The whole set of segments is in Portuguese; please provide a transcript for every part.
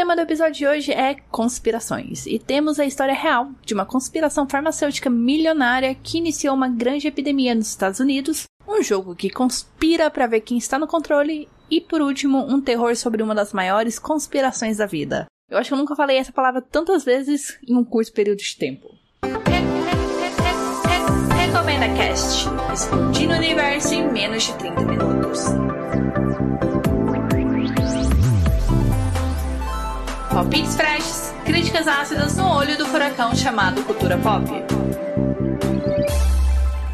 tema do episódio de hoje é conspirações. E temos a história real de uma conspiração farmacêutica milionária que iniciou uma grande epidemia nos Estados Unidos, um jogo que conspira para ver quem está no controle e, por último, um terror sobre uma das maiores conspirações da vida. Eu acho que eu nunca falei essa palavra tantas vezes em um curto período de tempo. Recomenda Cast. Explodindo o universo em menos de 30 minutos. Palpites freshes, críticas ácidas no olho do furacão chamado cultura pop.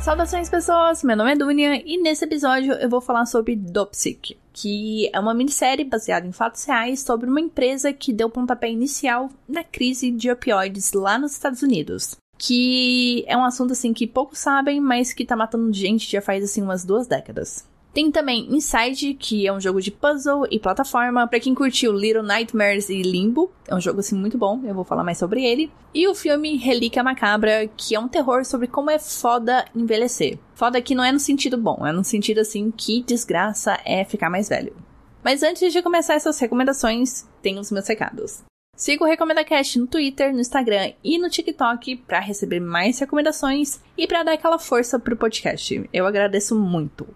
Saudações pessoas, meu nome é Dunia e nesse episódio eu vou falar sobre Dopsic, que é uma minissérie baseada em fatos reais sobre uma empresa que deu pontapé inicial na crise de opioides lá nos Estados Unidos. Que é um assunto assim que poucos sabem, mas que tá matando gente já faz assim umas duas décadas. Tem também Inside, que é um jogo de puzzle e plataforma. Para quem curtiu Little Nightmares e Limbo, é um jogo assim muito bom, eu vou falar mais sobre ele. E o filme Relíquia Macabra, que é um terror sobre como é foda envelhecer. Foda que não é no sentido bom, é no sentido assim que desgraça é ficar mais velho. Mas antes de começar essas recomendações, tem os meus recados. Siga o Recomenda Cast no Twitter, no Instagram e no TikTok para receber mais recomendações e para dar aquela força pro podcast. Eu agradeço muito.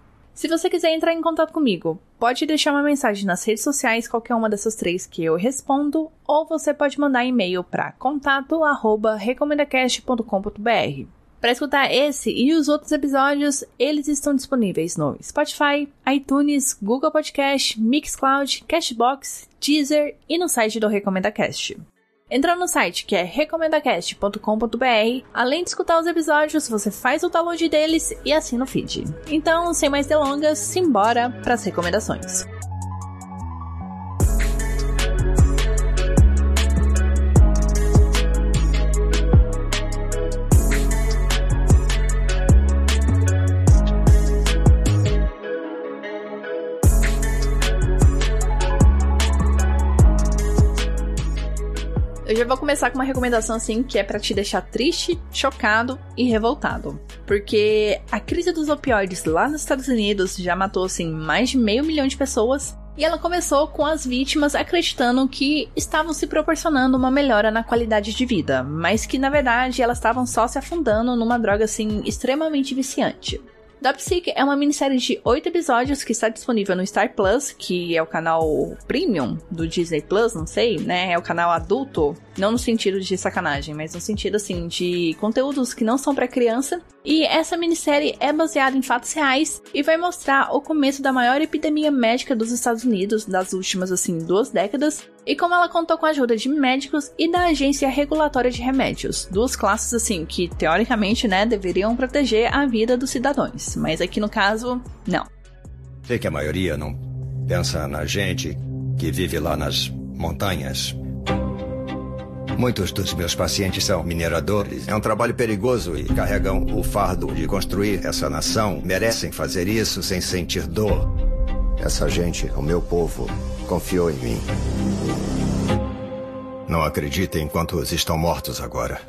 Se você quiser entrar em contato comigo, pode deixar uma mensagem nas redes sociais, qualquer uma dessas três que eu respondo, ou você pode mandar e-mail para contato@recomendacast.com.br. Para escutar esse e os outros episódios, eles estão disponíveis no Spotify, iTunes, Google Podcast, Mixcloud, Cashbox, Deezer e no site do Recomenda Cast. Entra no site que é recomendacast.com.br. Além de escutar os episódios, você faz o download deles e assina o feed. Então, sem mais delongas, simbora para as recomendações. Já vou começar com uma recomendação assim que é para te deixar triste, chocado e revoltado. Porque a crise dos opioides lá nos Estados Unidos já matou assim mais de meio milhão de pessoas e ela começou com as vítimas acreditando que estavam se proporcionando uma melhora na qualidade de vida, mas que na verdade elas estavam só se afundando numa droga assim extremamente viciante. Dopsic é uma minissérie de oito episódios que está disponível no Star Plus, que é o canal premium do Disney Plus, não sei, né? É o canal adulto, não no sentido de sacanagem, mas no sentido assim de conteúdos que não são para criança. E essa minissérie é baseada em fatos reais e vai mostrar o começo da maior epidemia médica dos Estados Unidos das últimas assim duas décadas e como ela contou com a ajuda de médicos e da Agência Regulatória de Remédios, duas classes assim que teoricamente, né, deveriam proteger a vida dos cidadãos, mas aqui no caso, não. Sei que a maioria não pensa na gente que vive lá nas montanhas. Muitos dos meus pacientes são mineradores. É um trabalho perigoso e carregam o fardo de construir essa nação. Merecem fazer isso sem sentir dor. Essa gente, o meu povo, confiou em mim. Não acreditem quantos estão mortos agora.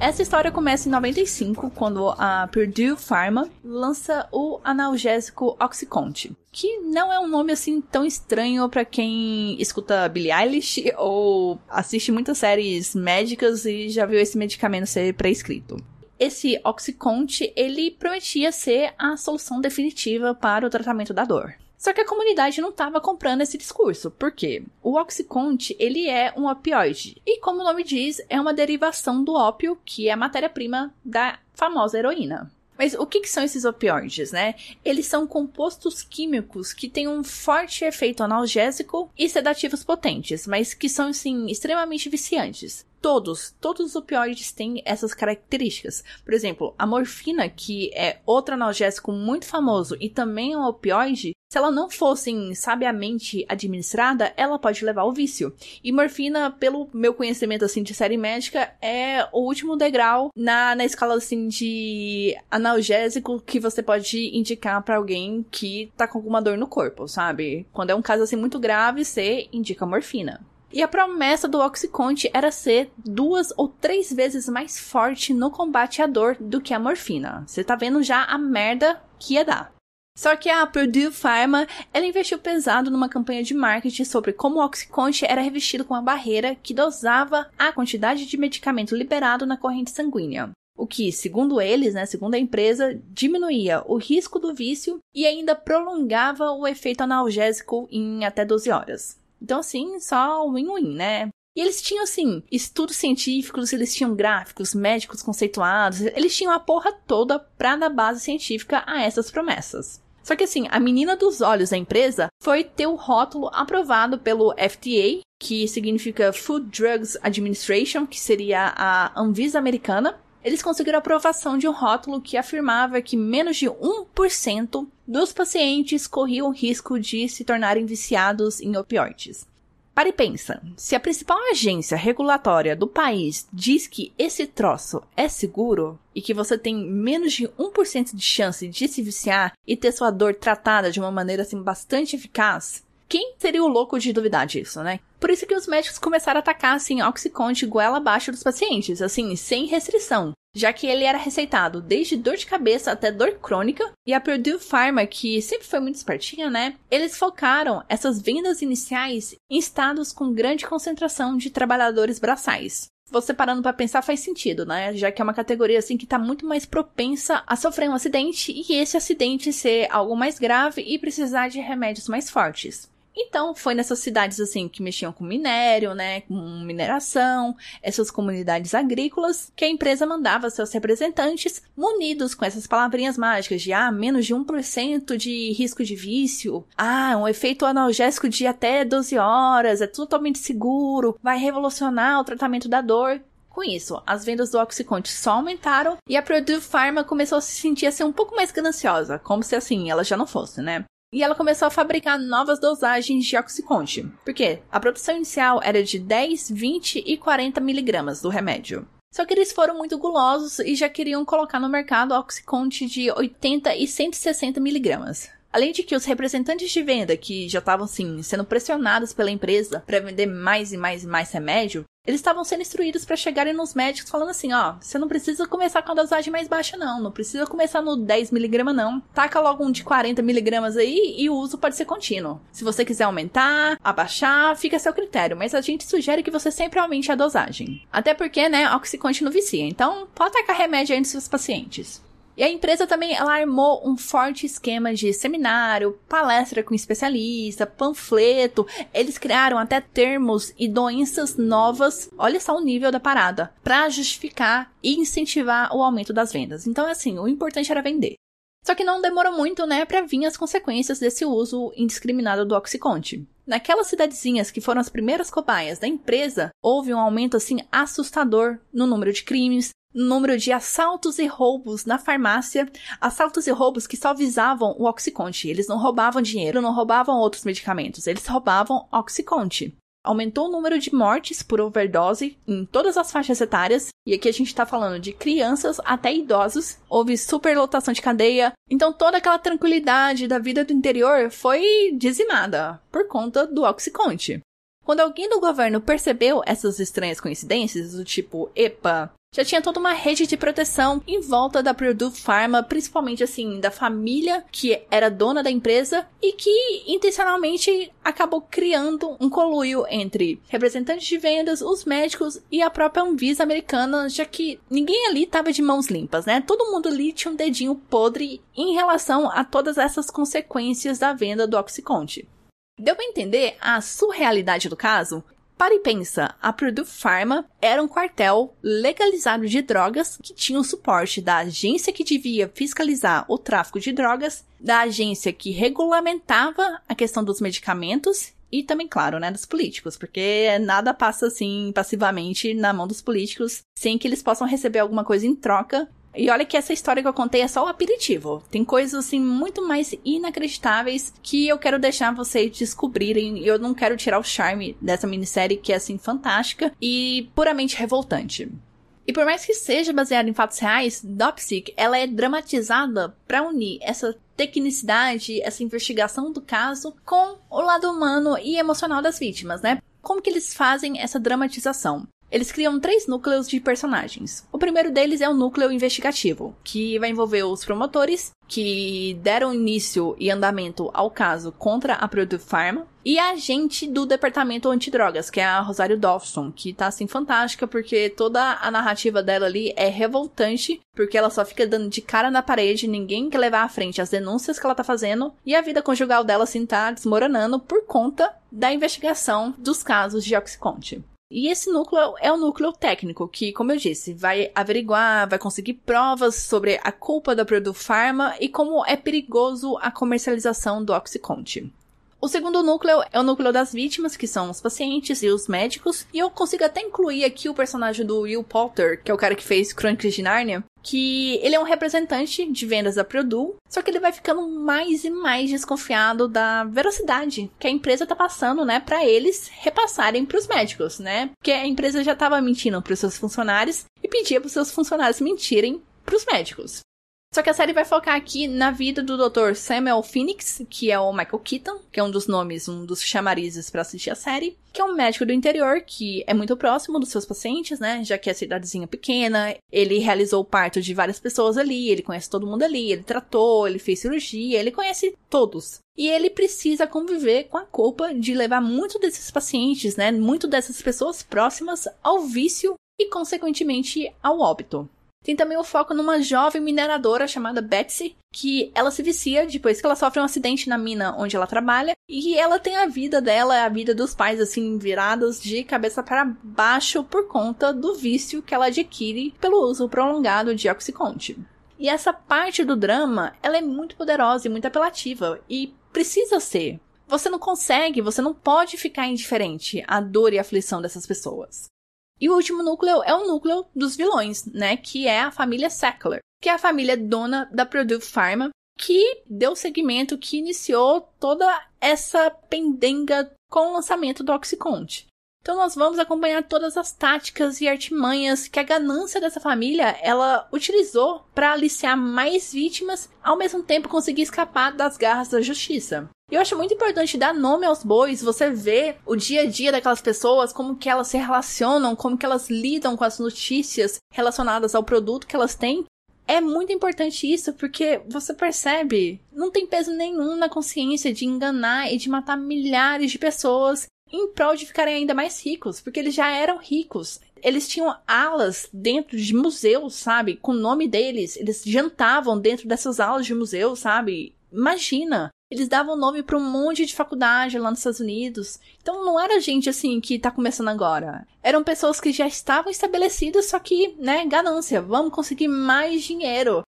Essa história começa em 95, quando a Purdue Pharma lança o analgésico Oxycontin, que não é um nome assim tão estranho para quem escuta Billie Eilish ou assiste muitas séries médicas e já viu esse medicamento ser prescrito. Esse Oxycontin, ele prometia ser a solução definitiva para o tratamento da dor. Só que a comunidade não estava comprando esse discurso. Por quê? O Oxycontin, ele é um opioide. E como o nome diz, é uma derivação do ópio, que é a matéria-prima da famosa heroína. Mas o que, que, são esses opioides, né? Eles são compostos químicos que têm um forte efeito analgésico e sedativos potentes, mas que são, assim, extremamente viciantes. Todos, todos os opioides têm essas características. Por exemplo, a morfina, que é outro analgésico muito famoso e também é um opioide, se ela não fosse sabiamente administrada, ela pode levar ao vício. E morfina, pelo meu conhecimento assim de série médica, é o último degrau na, na escala assim de analgésico que você pode indicar para alguém que tá com alguma dor no corpo, sabe? Quando é um caso assim muito grave, você indica morfina. E a promessa do Oxycontin era ser duas ou três vezes mais forte no combate à dor do que a morfina. Você tá vendo já a merda que ia dar. Só que a Purdue Pharma, ela investiu pesado numa campanha de marketing sobre como o Oxycontin era revestido com uma barreira que dosava a quantidade de medicamento liberado na corrente sanguínea. O que, segundo eles, né, segundo a empresa, diminuía o risco do vício e ainda prolongava o efeito analgésico em até 12 horas. Então, assim, só win-win, né? E eles tinham, assim, estudos científicos, eles tinham gráficos, médicos conceituados, eles tinham a porra toda pra dar base científica a essas promessas. Só que assim, a menina dos olhos da empresa foi ter o rótulo aprovado pelo FDA, que significa Food Drugs Administration, que seria a Anvisa americana. Eles conseguiram a aprovação de um rótulo que afirmava que menos de 1% dos pacientes corriam risco de se tornarem viciados em opioides. Para e pensa, se a principal agência regulatória do país diz que esse troço é seguro e que você tem menos de 1% de chance de se viciar e ter sua dor tratada de uma maneira assim bastante eficaz, quem seria o louco de duvidar disso, né? Por isso que os médicos começaram a atacar, assim, Oxycontin goela abaixo dos pacientes, assim, sem restrição já que ele era receitado desde dor de cabeça até dor crônica, e a Purdue Pharma, que sempre foi muito espertinha, né? Eles focaram essas vendas iniciais em estados com grande concentração de trabalhadores braçais. Você parando para pensar faz sentido, né? Já que é uma categoria assim que tá muito mais propensa a sofrer um acidente e esse acidente ser algo mais grave e precisar de remédios mais fortes. Então, foi nessas cidades assim que mexiam com minério, né, com mineração, essas comunidades agrícolas, que a empresa mandava seus representantes munidos com essas palavrinhas mágicas de ah, menos de 1% de risco de vício, ah, um efeito analgésico de até 12 horas, é totalmente seguro, vai revolucionar o tratamento da dor. Com isso, as vendas do Oxycontin só aumentaram e a Purdue Pharma começou a se sentir assim um pouco mais gananciosa, como se assim ela já não fosse, né? E ela começou a fabricar novas dosagens de Oxycontin. Porque a produção inicial era de 10, 20 e 40 miligramas do remédio. Só que eles foram muito gulosos e já queriam colocar no mercado Oxycontin de 80 e 160 miligramas. Além de que os representantes de venda, que já estavam assim, sendo pressionados pela empresa para vender mais e mais e mais remédio, eles estavam sendo instruídos para chegarem nos médicos falando assim, ó, você não precisa começar com a dosagem mais baixa não, não precisa começar no 10mg não, taca logo um de 40mg aí e o uso pode ser contínuo. Se você quiser aumentar, abaixar, fica a seu critério, mas a gente sugere que você sempre aumente a dosagem. Até porque, né, Oxycontin não vicia, então pode tacar remédio aí nos seus pacientes. E a empresa também ela armou um forte esquema de seminário, palestra com especialista, panfleto. Eles criaram até termos e doenças novas. Olha só o nível da parada, para justificar e incentivar o aumento das vendas. Então, assim, o importante era vender. Só que não demorou muito, né, para vir as consequências desse uso indiscriminado do Oxycontin. Naquelas cidadezinhas que foram as primeiras cobaias da empresa, houve um aumento assim assustador no número de crimes, número de assaltos e roubos na farmácia, assaltos e roubos que só visavam o Oxycontin. Eles não roubavam dinheiro, não roubavam outros medicamentos, eles roubavam Oxycontin. Aumentou o número de mortes por overdose em todas as faixas etárias, e aqui a gente tá falando de crianças até idosos. Houve superlotação de cadeia, então toda aquela tranquilidade da vida do interior foi dizimada por conta do Oxycontin. Quando alguém do governo percebeu essas estranhas coincidências, do tipo, epa, já tinha toda uma rede de proteção em volta da Purdue Pharma, principalmente assim, da família que era dona da empresa e que intencionalmente acabou criando um coluio entre representantes de vendas, os médicos e a própria Anvisa americana, já que ninguém ali estava de mãos limpas, né? Todo mundo ali tinha um dedinho podre em relação a todas essas consequências da venda do Oxycontin. Deu para entender a surrealidade do caso? Para e pensa, a Purdue Pharma era um quartel legalizado de drogas que tinha o suporte da agência que devia fiscalizar o tráfico de drogas, da agência que regulamentava a questão dos medicamentos e também, claro, né, dos políticos, porque nada passa assim passivamente na mão dos políticos sem que eles possam receber alguma coisa em troca e olha que essa história que eu contei é só o aperitivo. Tem coisas assim muito mais inacreditáveis que eu quero deixar vocês descobrirem. Eu não quero tirar o charme dessa minissérie que é assim fantástica e puramente revoltante. E por mais que seja baseada em fatos reais, Dopsic, ela é dramatizada para unir essa tecnicidade, essa investigação do caso com o lado humano e emocional das vítimas, né? Como que eles fazem essa dramatização? Eles criam três núcleos de personagens. O primeiro deles é o núcleo investigativo, que vai envolver os promotores, que deram início e andamento ao caso contra a Purdue Pharma, e a agente do departamento antidrogas, que é a Rosário Dawson, que tá assim fantástica porque toda a narrativa dela ali é revoltante, porque ela só fica dando de cara na parede, ninguém quer levar à frente as denúncias que ela tá fazendo, e a vida conjugal dela assim tá desmoronando por conta da investigação dos casos de Oxycontin. E esse núcleo é o núcleo técnico, que, como eu disse, vai averiguar, vai conseguir provas sobre a culpa da Purdue Pharma e como é perigoso a comercialização do Oxycontin. O segundo núcleo é o núcleo das vítimas, que são os pacientes e os médicos. E eu consigo até incluir aqui o personagem do Will Potter, que é o cara que fez Crônicas de Narnia, que ele é um representante de vendas da Purdue, só que ele vai ficando mais e mais desconfiado da velocidade que a empresa tá passando, né, para eles repassarem para os médicos, né? Porque a empresa já tava mentindo para os seus funcionários e pedia para os seus funcionários mentirem para os médicos. Só que a série vai focar aqui na vida do Dr. Samuel Phoenix, que é o Michael Keaton, que é um dos nomes, um dos chamarizes para assistir a série, que é um médico do interior que é muito próximo dos seus pacientes, né? Já que é cidadezinha pequena, ele realizou o parto de várias pessoas ali, ele conhece todo mundo ali, ele tratou, ele fez cirurgia, ele conhece todos. E ele precisa conviver com a culpa de levar muito desses pacientes, né? Muito dessas pessoas próximas ao vício e, consequentemente, ao óbito. Tem também o foco numa jovem mineradora chamada Betsy, que ela se vicia depois que ela sofre um acidente na mina onde ela trabalha, e ela tem a vida dela, a vida dos pais, assim, virados de cabeça para baixo por conta do vício que ela adquire pelo uso prolongado de Oxycontin. E essa parte do drama, ela é muito poderosa e muito apelativa, e precisa ser. Você não consegue, você não pode ficar indiferente à dor e aflição dessas pessoas. E o último núcleo é o núcleo dos vilões, né? Que é a família Sackler, que é a família dona da Purdue Pharma, que deu seguimento, que iniciou toda essa pendenga com o lançamento do Oxycontin. Então nós vamos acompanhar todas as táticas e artimanhas que a ganância dessa família ela utilizou para aliciar mais vítimas, ao mesmo tempo conseguir escapar das garras da justiça. E eu acho muito importante dar nome aos bois, você vê o dia a dia daquelas pessoas, como que elas se relacionam, como que elas lidam com as notícias relacionadas ao produto que elas têm. É muito importante isso porque você percebe, não tem peso nenhum na consciência de enganar e de matar milhares de pessoas em prol de ficarem ainda mais ricos, porque eles já eram ricos. Eles tinham alas dentro de museus, sabe? Com o nome deles. Eles jantavam dentro dessas alas de museu, sabe? Imagina! Eles davam nome para um monte de faculdade lá nos Estados Unidos. Então não era gente assim que tá começando agora. Eram pessoas que já estavam estabelecidas, só que, né, ganância, vamos conseguir mais dinheiro.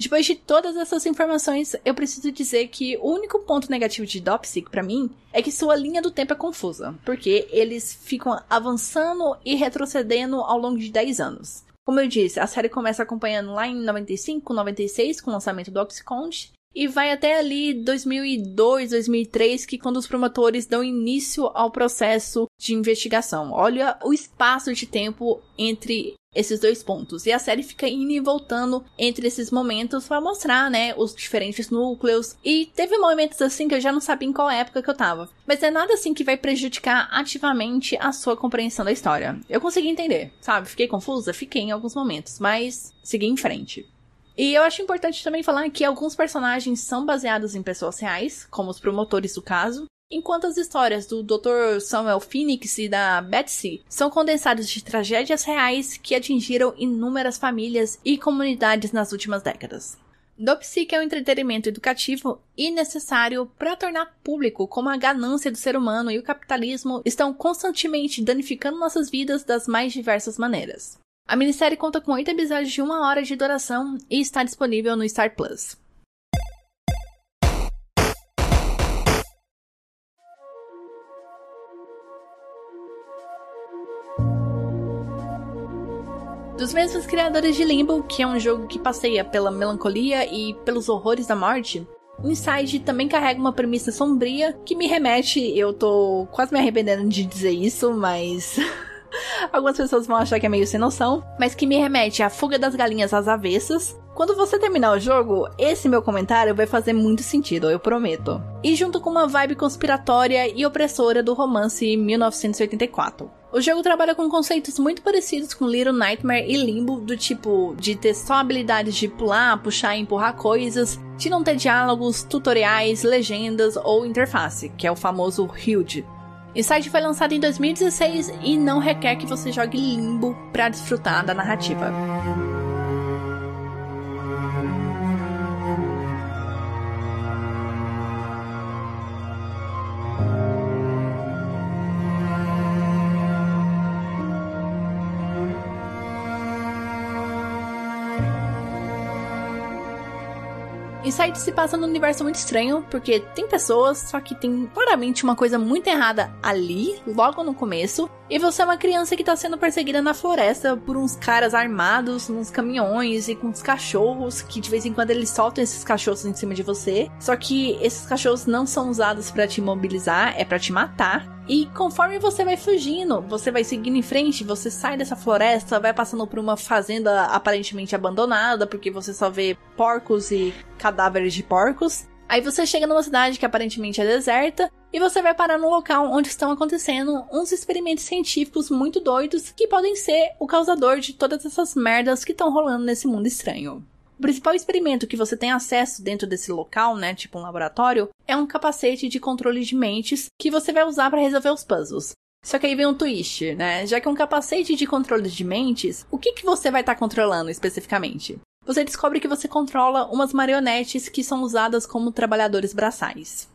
Depois de todas essas informações, eu preciso dizer que o único ponto negativo de Dopsic para mim é que sua linha do tempo é confusa, porque eles ficam avançando e retrocedendo ao longo de 10 anos. Como eu disse, a série começa acompanhando lá em 95, 96, com o lançamento do Oxycontin, e vai até ali 2002, 2003, que quando os promotores dão início ao processo de investigação. Olha o espaço de tempo entre esses dois pontos. E a série fica indo e voltando entre esses momentos para mostrar, né, os diferentes núcleos. E teve momentos assim que eu já não sabia em qual época que eu tava. Mas é nada assim que vai prejudicar ativamente a sua compreensão da história. Eu consegui entender, sabe? Fiquei confusa? Fiquei em alguns momentos, mas segui em frente. E eu acho importante também falar que alguns personagens são baseados em pessoas reais, como os promotores do caso, enquanto as histórias do Dr. Samuel Phoenix e da Betsy são condensadas de tragédias reais que atingiram inúmeras famílias e comunidades nas últimas décadas. Dopsic é um entretenimento educativo e necessário para tornar público como a ganância do ser humano e o capitalismo estão constantemente danificando nossas vidas das mais diversas maneiras. A minissérie conta com oito episódios de uma hora de duração e está disponível no Star Plus. Dos mesmos criadores de Limbo, que é um jogo que passeia pela melancolia e pelos horrores da morte, Inside também carrega uma premissa sombria que me remete, eu tô quase me arrependendo de dizer isso, mas Algumas pessoas vão achar que é meio sem noção, mas que me remete à fuga das galinhas às avessas, Quando você terminar o jogo, esse meu comentário vai fazer muito sentido, eu prometo. E junto com uma vibe conspiratória e opressora do romance 1984. O jogo trabalha com conceitos muito parecidos com Little Nightmare e Limbo, do tipo de ter só habilidades de pular, puxar e empurrar coisas, de não ter diálogos, tutoriais, legendas ou interface, que é o famoso HUD. Inside foi lançado em 2016 e não requer que você jogue Limbo para desfrutar da narrativa. Inside se passa num universo muito estranho, porque tem pessoas, só que tem claramente uma coisa muito errada ali, logo no começo. E você é uma criança que tá sendo perseguida na floresta por uns caras armados, uns caminhões e com uns cachorros, que de vez em quando eles soltam esses cachorros em cima de você. Só que esses cachorros não são usados para te imobilizar, é para te matar. E conforme você vai fugindo, você vai seguindo em frente, você sai dessa floresta, vai passando por uma fazenda aparentemente abandonada, porque você só vê porcos e cadáveres de porcos. Aí você chega numa cidade que aparentemente é deserta e você vai parar no local onde estão acontecendo uns experimentos científicos muito doidos que podem ser o causador de todas essas merdas que estão rolando nesse mundo estranho. O principal experimento que você tem acesso dentro desse local, né, tipo um laboratório, é um capacete de controle de mentes que você vai usar para resolver os puzzles. Só que aí vem um twist, né? Já que é um capacete de controle de mentes, o que, que você vai estar tá controlando especificamente? Você descobre que você controla umas marionetes que são usadas como trabalhadores braçais.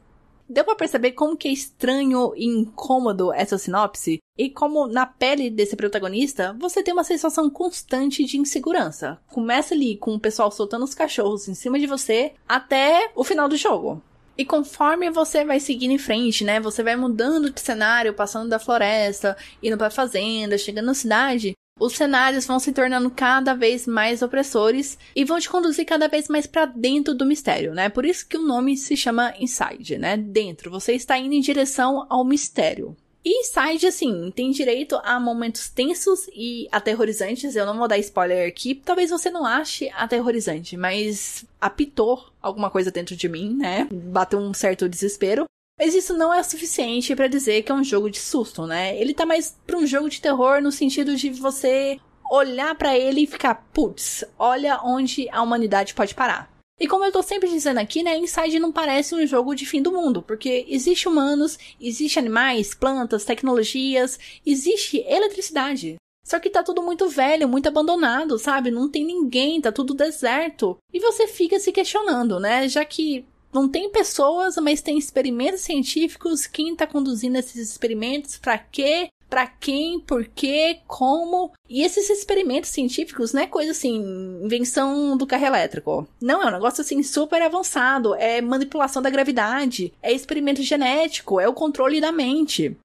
Deu para perceber como que é estranho e incômodo essa sinopse? E como na pele desse protagonista, você tem uma sensação constante de insegurança. Começa ali com o pessoal soltando os cachorros em cima de você até o final do jogo. E conforme você vai seguindo em frente, né? Você vai mudando de cenário, passando da floresta, indo pra fazenda, chegando na cidade, os cenários vão se tornando cada vez mais opressores e vão te conduzir cada vez mais para dentro do mistério, né? Por isso que o nome se chama Inside, né? Dentro, você está indo em direção ao mistério. E Inside, assim, tem direito a momentos tensos e aterrorizantes. Eu não vou dar spoiler aqui, talvez você não ache aterrorizante, mas apitou alguma coisa dentro de mim, né? Bateu um certo desespero. Mas isso não é suficiente para dizer que é um jogo de susto, né? Ele tá mais pra um jogo de terror no sentido de você olhar para ele e ficar, putz, olha onde a humanidade pode parar. E como eu tô sempre dizendo aqui, né, Inside não parece um jogo de fim do mundo, porque existe humanos, existe animais, plantas, tecnologias, existe eletricidade. Só que tá tudo muito velho, muito abandonado, sabe? Não tem ninguém, tá tudo deserto. E você fica se questionando, né? Já que não tem pessoas, mas tem experimentos científicos. Quem está conduzindo esses experimentos? Para quê? Para quem? Por quê? Como? E esses experimentos científicos não é coisa assim, invenção do carro elétrico. Não, é um negócio assim super avançado. É manipulação da gravidade, é experimento genético, é o controle da mente.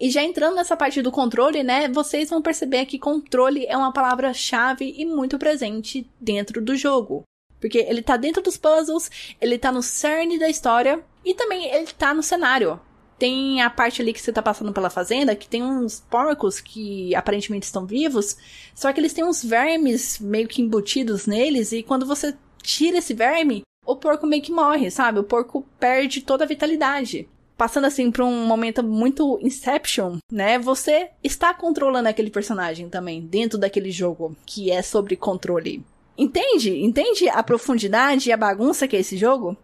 E já entrando nessa parte do controle, né, vocês vão perceber que controle é uma palavra-chave e muito presente dentro do jogo. Porque ele tá dentro dos puzzles, ele tá no cerne da história e também ele tá no cenário. Tem a parte ali que você tá passando pela fazenda, que tem uns porcos que aparentemente estão vivos, só que eles têm uns vermes meio que embutidos neles, e quando você tira esse verme, o porco meio que morre, sabe? O porco perde toda a vitalidade. Passando assim pra um momento muito Inception, né? Você está controlando aquele personagem também, dentro daquele jogo, que é sobre controle. Entende? Entende a profundidade e a bagunça que é esse jogo?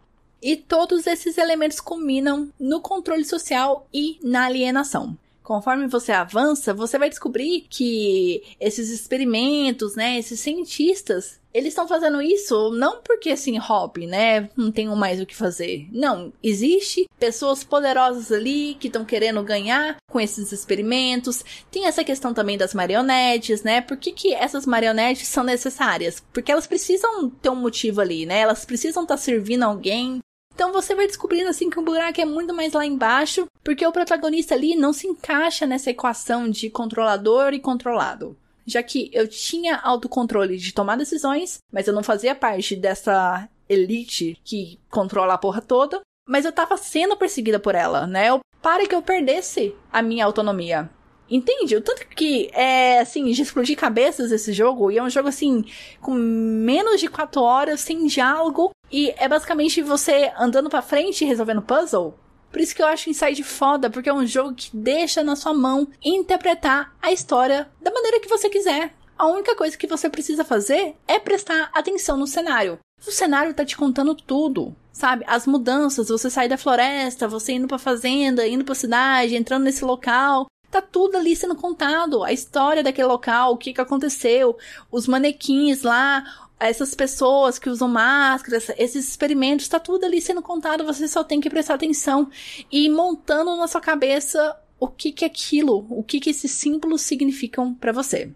E todos esses elementos combinam no controle social e na alienação. Conforme você avança, você vai descobrir que esses experimentos, né, esses cientistas, eles estão fazendo isso não porque assim, hobby, né? Não tenho mais o que fazer. Não, existe pessoas poderosas ali que estão querendo ganhar com esses experimentos. Tem essa questão também das marionetes, né? Por que, que essas marionetes são necessárias? Porque elas precisam ter um motivo ali, né? Elas precisam estar tá servindo alguém. Então você vai descobrindo assim que o buraco é muito mais lá embaixo, porque o protagonista ali não se encaixa nessa equação de controlador e controlado já que eu tinha autocontrole de tomar decisões, mas eu não fazia parte dessa elite que controla a porra toda, mas eu tava sendo perseguida por ela, né? Eu, para que eu perdesse a minha autonomia. Entende? O tanto que é, assim, de explodir cabeças esse jogo. E é um jogo, assim, com menos de 4 horas, sem diálogo. E é basicamente você andando pra frente e resolvendo puzzle. Por isso que eu acho Inside foda, porque é um jogo que deixa na sua mão interpretar a história da maneira que você quiser. A única coisa que você precisa fazer é prestar atenção no cenário. O cenário tá te contando tudo, sabe? As mudanças, você sair da floresta, você indo pra fazenda, indo pra cidade, entrando nesse local. Tá tudo ali sendo contado. A história daquele local, o que que aconteceu, os manequins lá, essas pessoas que usam máscaras, esses experimentos, tá tudo ali sendo contado, você só tem que prestar atenção e montando na sua cabeça o que que é aquilo, o que que esses símbolos significam para você.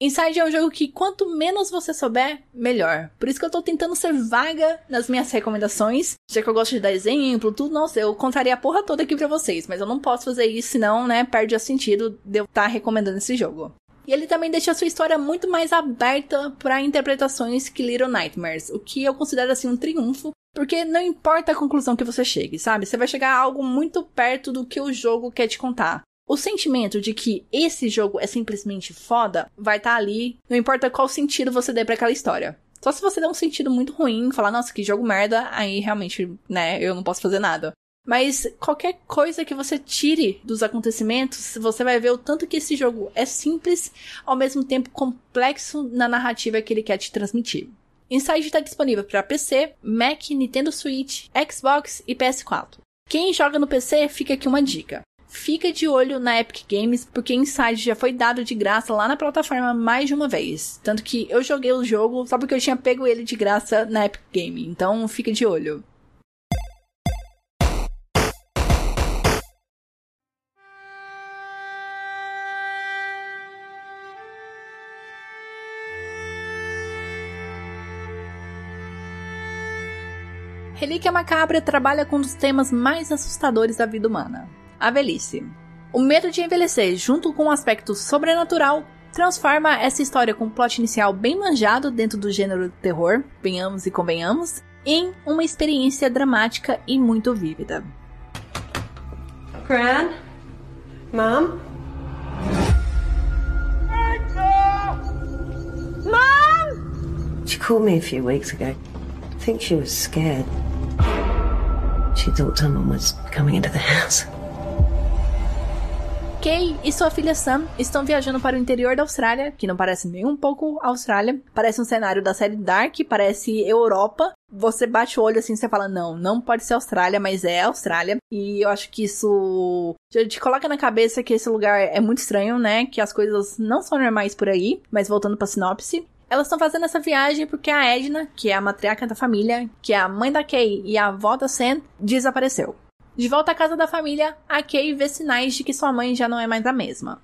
Inside é um jogo que quanto menos você souber, melhor. Por isso que eu tô tentando ser vaga nas minhas recomendações, já que eu gosto de dar exemplo, tudo, nossa, eu contaria a porra toda aqui pra vocês, mas eu não posso fazer isso, senão, né, perde o sentido de eu estar tá recomendando esse jogo. E ele também deixa sua história muito mais aberta para interpretações que Little Nightmares, o que eu considero assim um triunfo, porque não importa a conclusão que você chegue, sabe? Você vai chegar a algo muito perto do que o jogo quer te contar. O sentimento de que esse jogo é simplesmente foda vai estar tá ali, não importa qual sentido você dê para aquela história. Só se você der um sentido muito ruim, falar, nossa, que jogo merda, aí realmente, né, eu não posso fazer nada. Mas qualquer coisa que você tire dos acontecimentos, você vai ver o tanto que esse jogo é simples, ao mesmo tempo complexo na narrativa que ele quer te transmitir. Inside está disponível para PC, Mac, Nintendo Switch, Xbox e PS4. Quem joga no PC, fica aqui uma dica. Fica de olho na Epic Games, porque Inside já foi dado de graça lá na plataforma mais de uma vez. Tanto que eu joguei o jogo só porque eu tinha pego ele de graça na Epic Game. Então fica de olho. Relíquia Macabra trabalha com um dos temas mais assustadores da vida humana: a velhice. O medo de envelhecer, junto com um aspecto sobrenatural, transforma essa história com um plot inicial bem manjado dentro do gênero terror, venhamos e convenhamos, em uma experiência dramática e muito vívida. Gran? Mom? Mom! She called me a few weeks ago. I think she was scared. She thought someone was coming into the house. Kay e sua filha Sam estão viajando para o interior da Austrália, que não parece nem um pouco Austrália. Parece um cenário da série Dark, parece Europa. Você bate o olho assim e você fala, não, não pode ser Austrália, mas é Austrália. E eu acho que isso te coloca na cabeça que esse lugar é muito estranho, né? Que as coisas não são normais por aí. Mas voltando pra sinopse, elas estão fazendo essa viagem porque a Edna, que é a matriarca da família, que é a mãe da Kay e a avó da Sam, desapareceu. De volta à casa da família, a Kay vê sinais de que sua mãe já não é mais a mesma.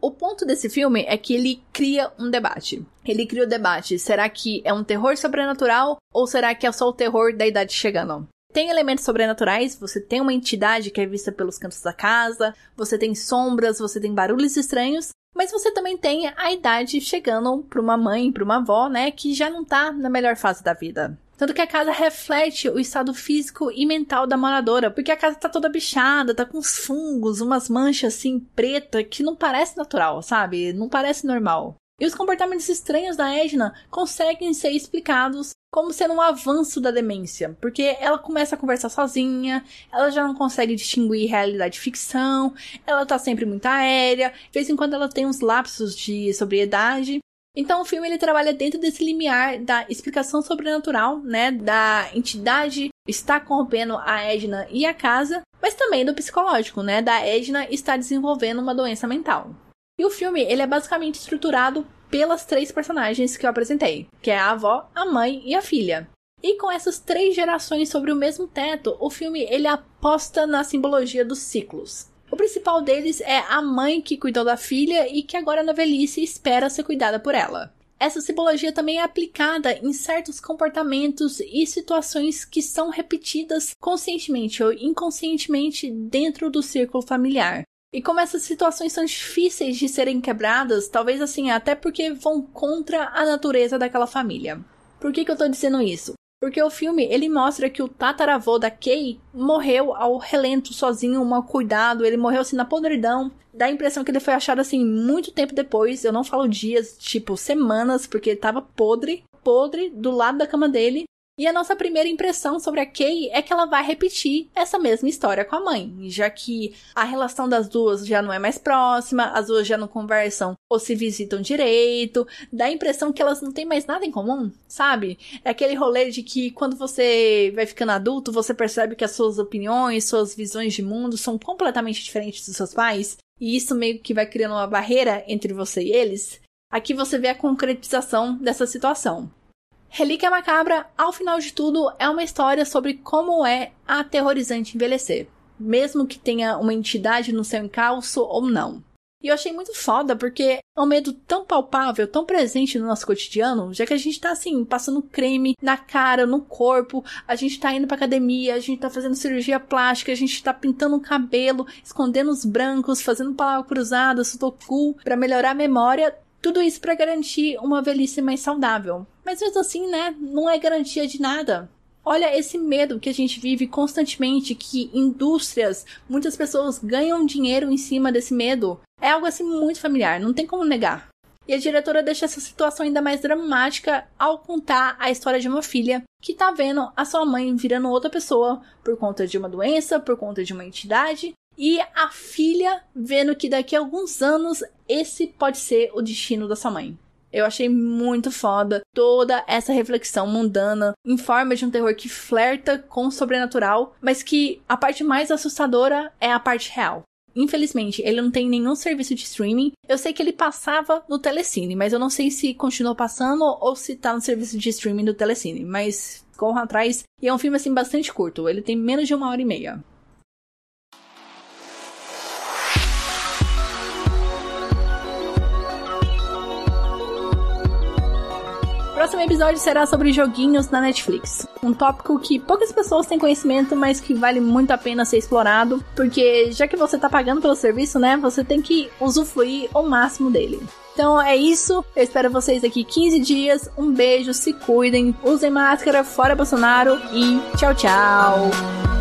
O ponto desse filme é que ele cria um debate. Ele cria o debate: será que é um terror sobrenatural ou será que é só o terror da idade chegando? Tem elementos sobrenaturais, você tem uma entidade que é vista pelos cantos da casa, você tem sombras, você tem barulhos estranhos, mas você também tem a idade chegando para uma mãe, para uma avó, né, que já não tá na melhor fase da vida. Tanto que a casa reflete o estado físico e mental da moradora, porque a casa tá toda bichada, tá com uns fungos, umas manchas assim preta que não parece natural, sabe? Não parece normal. E os comportamentos estranhos da Edna conseguem ser explicados como sendo um avanço da demência, porque ela começa a conversar sozinha, ela já não consegue distinguir realidade e ficção, ela tá sempre muito aérea, de vez em quando ela tem uns lapsos de sobriedade. Então o filme ele trabalha dentro desse limiar da explicação sobrenatural, né, da entidade está corrompendo a Edna e a casa, mas também do psicológico, né, da Edna está desenvolvendo uma doença mental. E o filme, ele é basicamente estruturado pelas três personagens que eu apresentei, que é a avó, a mãe e a filha. E com essas três gerações sobre o mesmo teto, o filme ele aposta na simbologia dos ciclos. O principal deles é a mãe que cuidou da filha e que agora na velhice espera ser cuidada por ela. Essa simbologia também é aplicada em certos comportamentos e situações que são repetidas conscientemente ou inconscientemente dentro do círculo familiar. E como essas situações são difíceis de serem quebradas, talvez assim, até porque vão contra a natureza daquela família. Por que, que eu tô dizendo isso? Porque o filme, ele mostra que o tataravô da Kay morreu ao relento, sozinho, mal cuidado. Ele morreu assim na podridão. Dá a impressão que ele foi achado assim muito tempo depois. Eu não falo dias, tipo semanas, porque ele tava podre, podre do lado da cama dele. E a nossa primeira impressão sobre a Kay é que ela vai repetir essa mesma história com a mãe, já que a relação das duas já não é mais próxima, as duas já não conversam ou se visitam direito, dá a impressão que elas não têm mais nada em comum, sabe? É aquele rolê de que quando você vai ficando adulto, você percebe que as suas opiniões, suas visões de mundo são completamente diferentes dos seus pais, e isso meio que vai criando uma barreira entre você e eles. Aqui você vê a concretização dessa situação. Relíquia Macabra, ao final de tudo, é uma história sobre como é aterrorizante envelhecer, mesmo que tenha uma entidade no seu encalço ou não. E eu achei muito foda porque é um medo tão palpável, tão presente no nosso cotidiano, já que a gente tá assim, passando creme na cara, no corpo, a gente tá indo pra academia, a gente tá fazendo cirurgia plástica, a gente tá pintando o cabelo, escondendo os brancos, fazendo palavra cruzada, sudoku, para melhorar a memória. Tudo isso para garantir uma velhice mais saudável. Mas mesmo assim, né, não é garantia de nada. Olha esse medo que a gente vive constantemente, que indústrias, muitas pessoas ganham dinheiro em cima desse medo. É algo assim muito familiar, não tem como negar. E a diretora deixa essa situação ainda mais dramática ao contar a história de uma filha que tá vendo a sua mãe virando outra pessoa por conta de uma doença, por conta de uma entidade, e a filha vendo que daqui a alguns anos esse pode ser o destino da sua mãe. Eu achei muito foda toda essa reflexão mundana em forma de um terror que flerta com o sobrenatural, mas que a parte mais assustadora é a parte real. Infelizmente, ele não tem nenhum serviço de streaming. Eu sei que ele passava no Telecine, mas eu não sei se continuou passando ou se tá no serviço de streaming do Telecine. Mas corram atrás. E é um filme assim bastante curto. Ele tem menos de uma hora e meia. Próximo episódio será sobre joguinhos na Netflix. Um tópico que poucas pessoas têm conhecimento, mas que vale muito a pena ser explorado, porque já que você tá pagando pelo serviço, né, você tem que usufruir o máximo dele. Então é isso. Eu espero vocês aqui 15 dias. Um beijo, se cuidem, usem máscara, fora Bolsonaro e tchau, tchau.